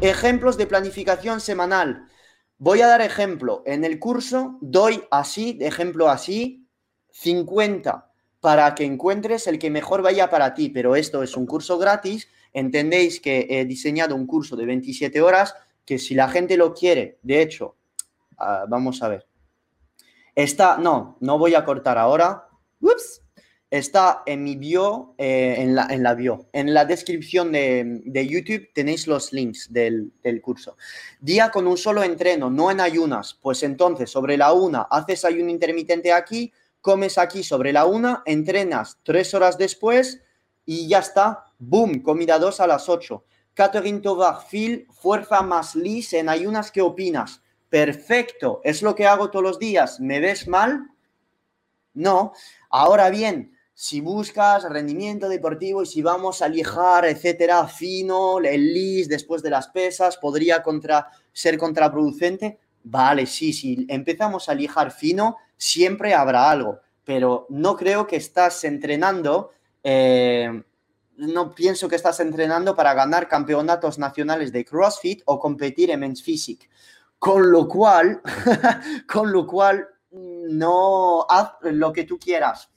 Ejemplos de planificación semanal. Voy a dar ejemplo. En el curso doy así, de ejemplo así, 50 para que encuentres el que mejor vaya para ti. Pero esto es un curso gratis. Entendéis que he diseñado un curso de 27 horas que si la gente lo quiere, de hecho, uh, vamos a ver. Está, no, no voy a cortar ahora. Ups está en mi bio, eh, en, la, en la bio. En la descripción de, de YouTube tenéis los links del, del, curso. Día con un solo entreno, no en ayunas. Pues entonces, sobre la una, haces ayuno intermitente aquí, comes aquí sobre la una, entrenas tres horas después y ya está. Boom, comida dos a las ocho. Catherine Tovar, Phil, fuerza más lis en ayunas, ¿qué opinas? Perfecto, es lo que hago todos los días. ¿Me ves mal? No. Ahora bien, si buscas rendimiento deportivo y si vamos a lijar, etcétera, fino, el lis después de las pesas, podría contra, ser contraproducente. Vale, sí, si empezamos a lijar fino, siempre habrá algo, pero no creo que estás entrenando, eh, no pienso que estás entrenando para ganar campeonatos nacionales de CrossFit o competir en Men's Physique. Con lo cual, con lo cual, no haz lo que tú quieras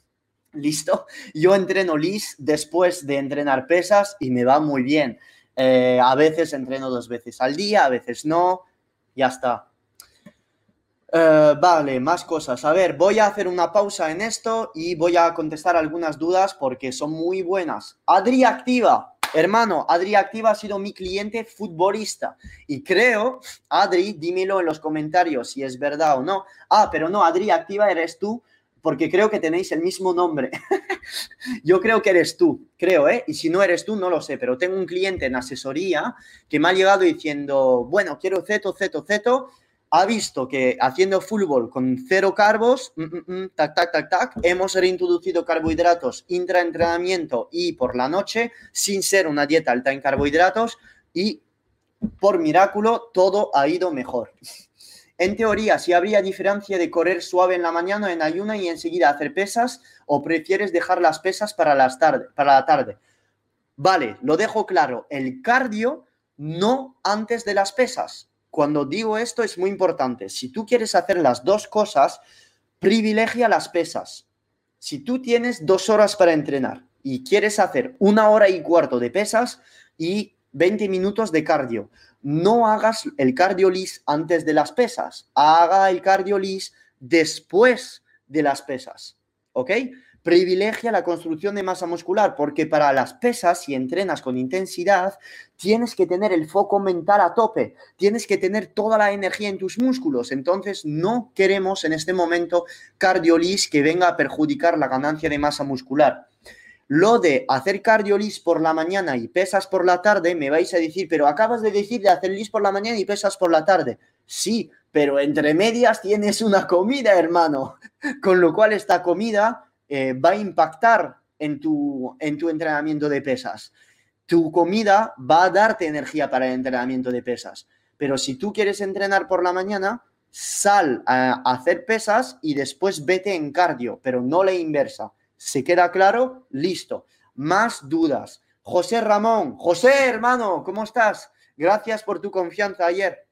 ¿Listo? Yo entreno LIS después de entrenar pesas y me va muy bien. Eh, a veces entreno dos veces al día, a veces no. Ya está. Eh, vale, más cosas. A ver, voy a hacer una pausa en esto y voy a contestar algunas dudas porque son muy buenas. Adri Activa. Hermano, Adri Activa ha sido mi cliente futbolista y creo, Adri, dímelo en los comentarios si es verdad o no. Ah, pero no, Adri Activa eres tú porque creo que tenéis el mismo nombre. Yo creo que eres tú, creo, ¿eh? Y si no eres tú, no lo sé, pero tengo un cliente en asesoría que me ha llegado diciendo, bueno, quiero ceto, ceto, ceto. Ha visto que haciendo fútbol con cero carbos, mm, mm, mm, tac, tac, tac, tac, hemos reintroducido carbohidratos intraentrenamiento y por la noche, sin ser una dieta alta en carbohidratos, y por milagro todo ha ido mejor. En teoría, si habría diferencia de correr suave en la mañana en ayuna y enseguida hacer pesas, o prefieres dejar las pesas para, las tarde, para la tarde. Vale, lo dejo claro. El cardio no antes de las pesas. Cuando digo esto es muy importante. Si tú quieres hacer las dos cosas, privilegia las pesas. Si tú tienes dos horas para entrenar y quieres hacer una hora y cuarto de pesas y 20 minutos de cardio, no hagas el cardiolis antes de las pesas, haga el cardiolis después de las pesas, ¿ok? Privilegia la construcción de masa muscular porque para las pesas, si entrenas con intensidad, tienes que tener el foco mental a tope, tienes que tener toda la energía en tus músculos, entonces no queremos en este momento cardiolis que venga a perjudicar la ganancia de masa muscular. Lo de hacer cardio lis por la mañana y pesas por la tarde, me vais a decir, pero acabas de decir de hacer lis por la mañana y pesas por la tarde. Sí, pero entre medias tienes una comida, hermano. Con lo cual esta comida eh, va a impactar en tu, en tu entrenamiento de pesas. Tu comida va a darte energía para el entrenamiento de pesas. Pero si tú quieres entrenar por la mañana, sal a hacer pesas y después vete en cardio, pero no la inversa. ¿Se queda claro? Listo. Más dudas. José Ramón, José hermano, ¿cómo estás? Gracias por tu confianza ayer.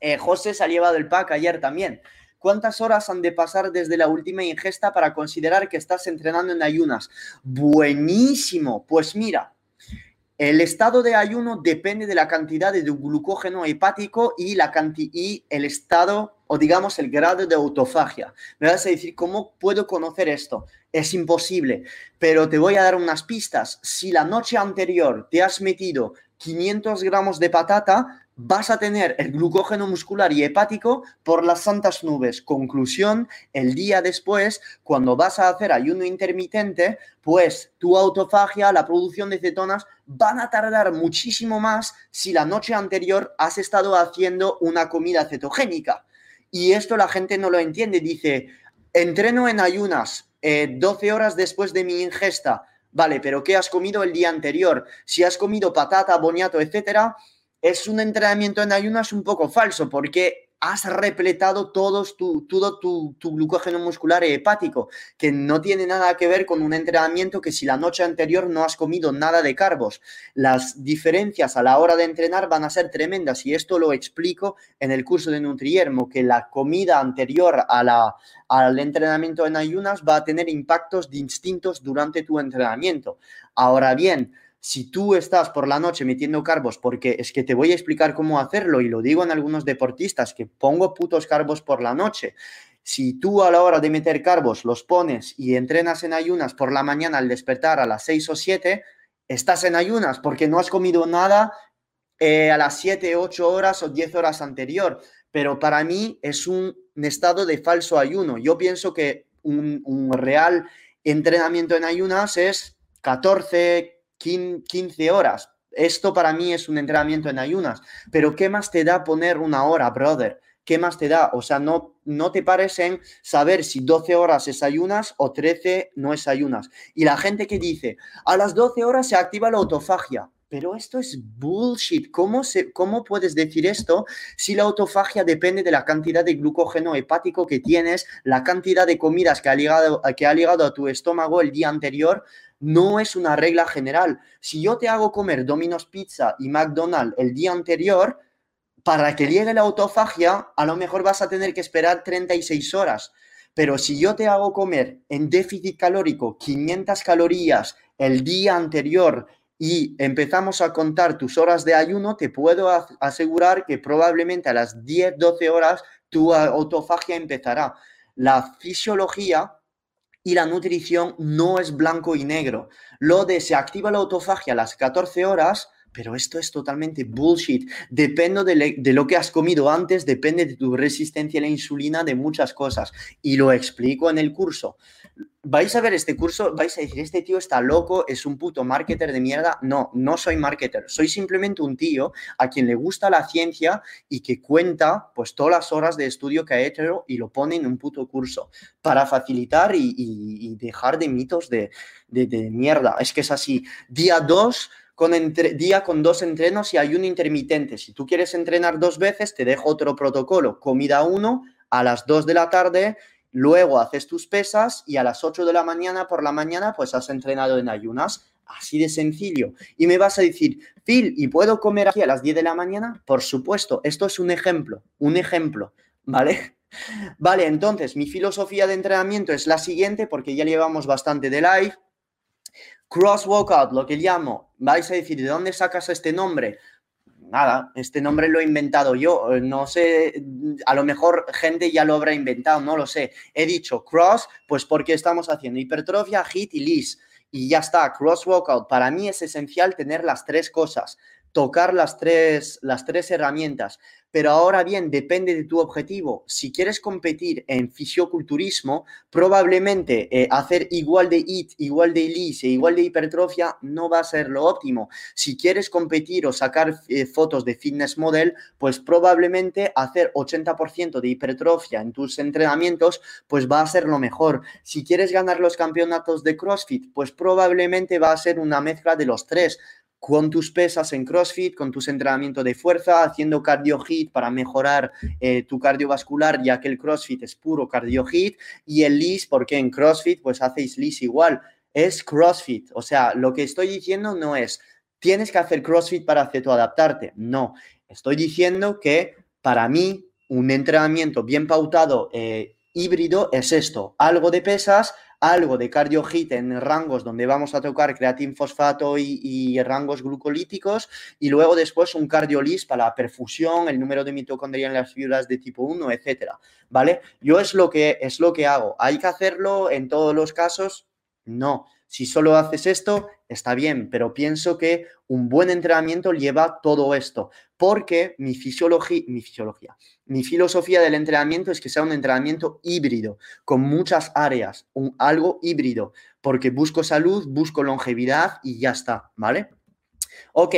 Eh, José se ha llevado el pack ayer también. ¿Cuántas horas han de pasar desde la última ingesta para considerar que estás entrenando en ayunas? Buenísimo. Pues mira, el estado de ayuno depende de la cantidad de glucógeno hepático y, la y el estado o digamos el grado de autofagia. Me vas a decir, ¿cómo puedo conocer esto? Es imposible, pero te voy a dar unas pistas. Si la noche anterior te has metido 500 gramos de patata, vas a tener el glucógeno muscular y hepático por las santas nubes. Conclusión, el día después, cuando vas a hacer ayuno intermitente, pues tu autofagia, la producción de cetonas, van a tardar muchísimo más si la noche anterior has estado haciendo una comida cetogénica. Y esto la gente no lo entiende. Dice, entreno en ayunas 12 eh, horas después de mi ingesta. Vale, pero ¿qué has comido el día anterior? Si has comido patata, boniato, etcétera, es un entrenamiento en ayunas un poco falso porque has repletado todo tu, glucógeno muscular hepático, que no tiene nada que ver con un entrenamiento que si la noche anterior no has comido nada de carbos. Las diferencias a la hora de entrenar van a ser tremendas y esto lo explico en el curso de Nutriermo, que la comida anterior al entrenamiento en ayunas va a tener impactos distintos durante tu entrenamiento. Ahora bien, si tú estás por la noche metiendo carbos, porque es que te voy a explicar cómo hacerlo y lo digo en algunos deportistas, que pongo putos carbos por la noche. Si tú a la hora de meter carbos los pones y entrenas en ayunas por la mañana al despertar a las 6 o 7, estás en ayunas porque no has comido nada eh, a las 7, 8 horas o 10 horas anterior. Pero para mí es un, estado de falso ayuno. Yo pienso que un, un real entrenamiento en ayunas es 14, 15 horas. Esto para mí es un entrenamiento en ayunas. Pero ¿qué más te da poner una hora, brother? ¿Qué más te da? O sea, no, no te pares en saber si 12 horas es ayunas o 13 no es ayunas. Y la gente que dice, a las 12 horas se activa la autofagia. Pero esto es bullshit. ¿Cómo, se, ¿Cómo puedes decir esto si la autofagia depende de la cantidad de glucógeno hepático que tienes, la cantidad de comidas que ha llegado, que ha a tu estómago el día anterior? No es una regla general. Si yo te hago comer Domino's Pizza y McDonald's el día anterior, para que llegue la autofagia, a lo mejor vas a tener que esperar 36 horas. Pero si yo te hago comer en déficit calórico 500 calorías el día anterior y empezamos a contar tus horas de ayuno, te puedo asegurar que probablemente a las 10, 12 horas tu autofagia empezará. La fisiología y la nutrición no es blanco y negro. Lo de se activa la autofagia a las 14 horas, pero esto es totalmente bullshit. Depende de, de, lo que has comido antes, depende de tu resistencia a la insulina, de muchas cosas. Y lo explico en el curso vais a ver este curso, vais a decir, este tío está loco, es un puto marketer de mierda. No, no soy marketer, soy simplemente un tío a quien le gusta la ciencia y que cuenta pues todas las horas de estudio que ha hecho y lo pone en un puto curso para facilitar y, dejar de mitos de, mierda. Es que es así. Día 2 con día con dos entrenos y ayuno intermitente. Si tú quieres entrenar dos veces, te dejo otro protocolo. Comida 1 a las 2 de la tarde luego haces tus pesas y a las 8 de la mañana por la mañana pues has entrenado en ayunas. Así de sencillo. Y me vas a decir, Phil, ¿y puedo comer aquí a las 10 de la mañana? Por supuesto, esto es un ejemplo, un ejemplo, ¿vale? Vale, entonces mi filosofía de entrenamiento es la siguiente porque ya llevamos bastante de live. Cross workout, lo que llamo, vais a decir, ¿de dónde sacas este nombre? Nada, este nombre lo he inventado yo, eh, no sé, a lo mejor gente ya lo habrá inventado, no lo sé. He dicho cross, pues porque estamos haciendo hipertrofia, hit y lis. Y ya está, cross workout. Para mí es esencial tener las tres cosas, tocar las tres, las tres herramientas. Pero ahora bien, depende de tu objetivo. Si quieres competir en fisioculturismo, probablemente eh, hacer igual de HIT, igual de elise, igual de hipertrofia no va a ser lo óptimo. Si quieres competir o sacar eh, fotos de fitness model, pues probablemente hacer 80% de hipertrofia en tus entrenamientos, pues va a ser lo mejor. Si quieres ganar los campeonatos de CrossFit, pues probablemente va a ser una mezcla de los tres con tus pesas en CrossFit, con tus entrenamientos de fuerza, haciendo cardio hit para mejorar eh, tu cardiovascular, ya que el CrossFit es puro cardio hit, y el LIS, porque en CrossFit pues hacéis LIS igual, es CrossFit. O sea, lo que estoy diciendo no es, tienes que hacer CrossFit para adaptarte, no. Estoy diciendo que para mí un entrenamiento bien pautado eh, híbrido es esto, algo de pesas, algo de cardio hit en rangos donde vamos a tocar creatin fosfato y, rangos glucolíticos y luego después un cardiolis para la perfusión, el número de mitocondria en las fibras de tipo 1, etcétera, ¿vale? Yo es lo que es lo que hago. ¿Hay que hacerlo en todos los casos? No, Si solo haces esto, está bien, pero pienso que un buen entrenamiento lleva todo esto, porque mi fisiología, mi fisiología, mi filosofía del entrenamiento es que sea un entrenamiento híbrido, con muchas áreas, un, algo híbrido, porque busco salud, busco longevidad y ya está, ¿vale? Ok,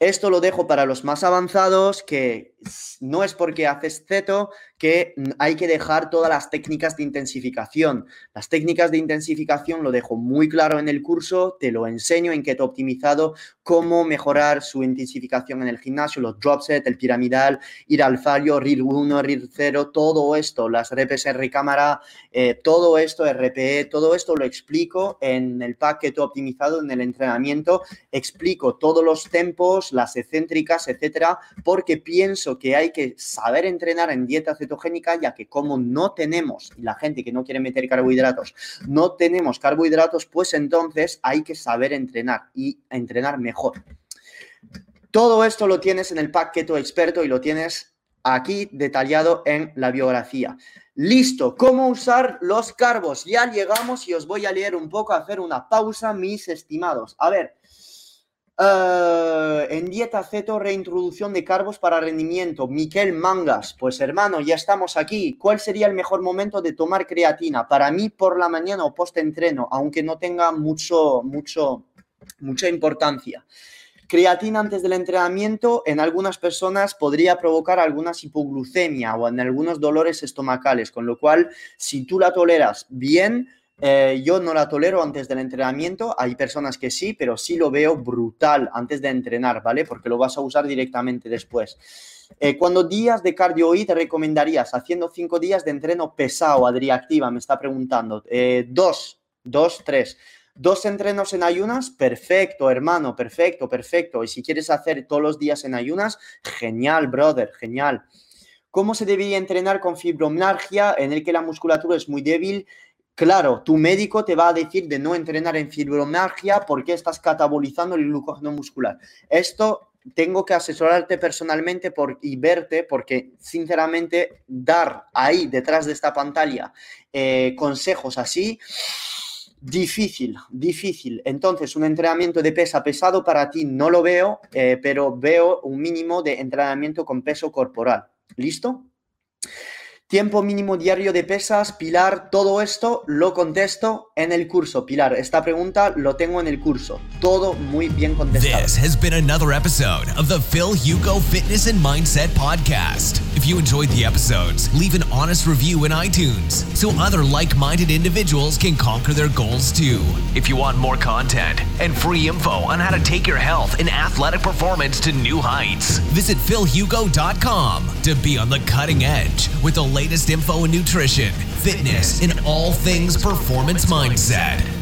esto lo dejo para los más avanzados, que no es porque haces ceto que hay que dejar todas las técnicas de intensificación. Las técnicas de intensificación lo dejo muy claro en el curso, te lo enseño en Keto Optimizado, cómo mejorar su intensificación en el gimnasio, los drop set, el piramidal, ir al fallo, RIR 1, RIR 0, todo esto, las reps en recámara, eh, todo esto, RPE, todo esto lo explico en el pack Keto Optimizado, en el entrenamiento, explico todos los tempos, las excéntricas, etcétera, porque pienso que hay que saber entrenar en dieta cetogénica, ya que como no tenemos, y la gente que no quiere meter carbohidratos, no tenemos carbohidratos, pues entonces hay que saber entrenar y entrenar mejor. Todo esto lo tienes en el pack Keto Experto y lo tienes aquí detallado en la biografía. Listo, ¿cómo usar los carbos? Ya llegamos y os voy a leer un poco, a hacer una pausa, mis estimados. A ver, eh, en dieta ceto, reintroducción de carbos para rendimiento. Miquel Mangas, pues hermano, ya estamos aquí. ¿Cuál sería el mejor momento de tomar creatina? Para mí por la mañana o post-entreno, aunque no tenga mucho, mucho, mucha importancia. Creatina antes del entrenamiento en algunas personas podría provocar alguna hipoglucemia o en algunos dolores estomacales, con lo cual si tú la toleras bien, eh, yo no la tolero antes del entrenamiento, hay personas que sí, pero sí lo veo brutal antes de entrenar, ¿vale? Porque lo vas a usar directamente después. Eh, ¿Cuándo días de cardio hoy te recomendarías? Haciendo cinco días de entreno pesado, Adriactiva, me está preguntando. Eh, dos, dos, tres. Dos entrenos en ayunas, perfecto, hermano, perfecto, perfecto. Y si quieres hacer todos los días en ayunas, genial, brother, genial. ¿Cómo se debería entrenar con fibromialgia en el que la musculatura es muy débil Claro, tu médico te va a decir de no entrenar en fibromialgia porque estás catabolizando el glucógeno muscular. Esto tengo que asesorarte personalmente por, y verte porque sinceramente dar ahí detrás de esta pantalla eh, consejos así, difícil, difícil. Entonces, un entrenamiento de pesa pesado para ti no lo veo, eh, pero veo un mínimo de entrenamiento con peso corporal. ¿Listo? Tiempo mínimo diario de pesas, Pilar, todo esto lo contesto en el curso. Pilar, esta pregunta lo tengo en el curso. Todo muy bien contestado. This has been another episode of the Phil Hugo Fitness and Mindset podcast. If you enjoyed the episodes, leave an honest review in iTunes so other like-minded individuals can conquer their goals too. If you want more content and free info on how to take your health and athletic performance to new heights, visit philhugo.com to be on the cutting edge with the latest info in nutrition, fitness, and all things performance mindset.